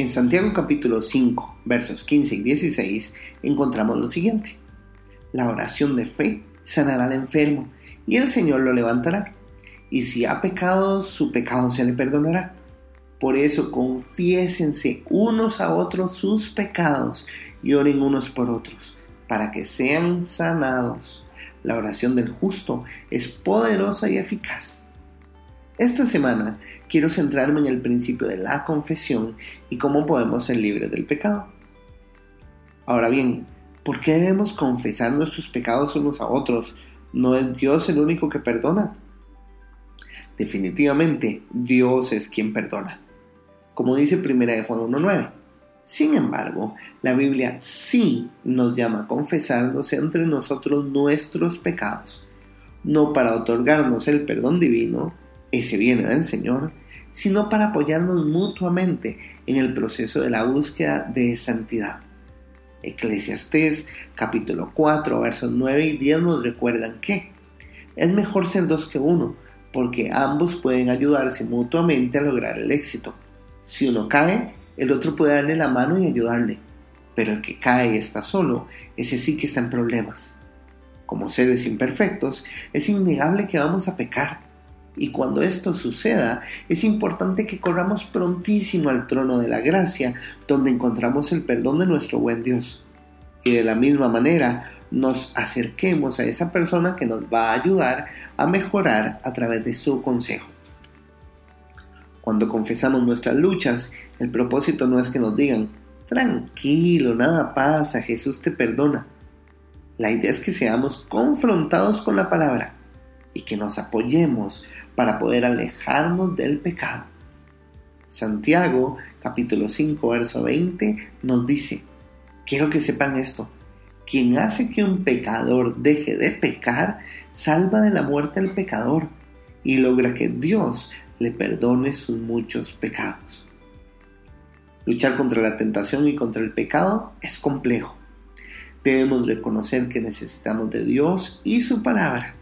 En Santiago capítulo 5, versos 15 y 16 encontramos lo siguiente. La oración de fe sanará al enfermo y el Señor lo levantará. Y si ha pecado, su pecado se le perdonará. Por eso confiésense unos a otros sus pecados y oren unos por otros, para que sean sanados. La oración del justo es poderosa y eficaz. Esta semana quiero centrarme en el principio de la confesión y cómo podemos ser libres del pecado. Ahora bien, ¿por qué debemos confesar nuestros pecados unos a otros? ¿No es Dios el único que perdona? Definitivamente, Dios es quien perdona como dice 1 de Juan 1.9. Sin embargo, la Biblia sí nos llama a confesarnos entre nosotros nuestros pecados, no para otorgarnos el perdón divino, ese viene del Señor, sino para apoyarnos mutuamente en el proceso de la búsqueda de santidad. Eclesiastés capítulo 4 versos 9 y 10 nos recuerdan que es mejor ser dos que uno, porque ambos pueden ayudarse mutuamente a lograr el éxito. Si uno cae, el otro puede darle la mano y ayudarle, pero el que cae y está solo, ese sí que está en problemas. Como seres imperfectos, es innegable que vamos a pecar, y cuando esto suceda, es importante que corramos prontísimo al trono de la gracia, donde encontramos el perdón de nuestro buen Dios. Y de la misma manera, nos acerquemos a esa persona que nos va a ayudar a mejorar a través de su consejo. Cuando confesamos nuestras luchas, el propósito no es que nos digan, tranquilo, nada pasa, Jesús te perdona. La idea es que seamos confrontados con la palabra y que nos apoyemos para poder alejarnos del pecado. Santiago capítulo 5 verso 20 nos dice, quiero que sepan esto, quien hace que un pecador deje de pecar, salva de la muerte al pecador y logra que Dios le perdone sus muchos pecados. Luchar contra la tentación y contra el pecado es complejo. Debemos reconocer que necesitamos de Dios y su palabra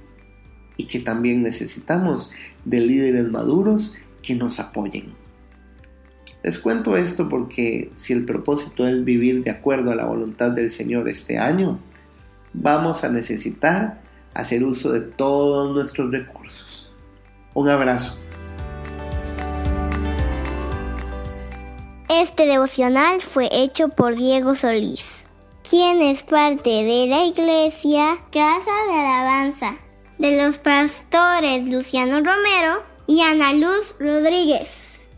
y que también necesitamos de líderes maduros que nos apoyen. Les cuento esto porque si el propósito es vivir de acuerdo a la voluntad del Señor este año, vamos a necesitar hacer uso de todos nuestros recursos. Un abrazo. Este devocional fue hecho por Diego Solís, quien es parte de la iglesia Casa de Alabanza, de los pastores Luciano Romero y Ana Luz Rodríguez.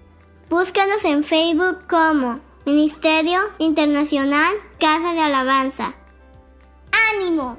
Búscanos en Facebook como Ministerio Internacional Casa de Alabanza. ¡Ánimo!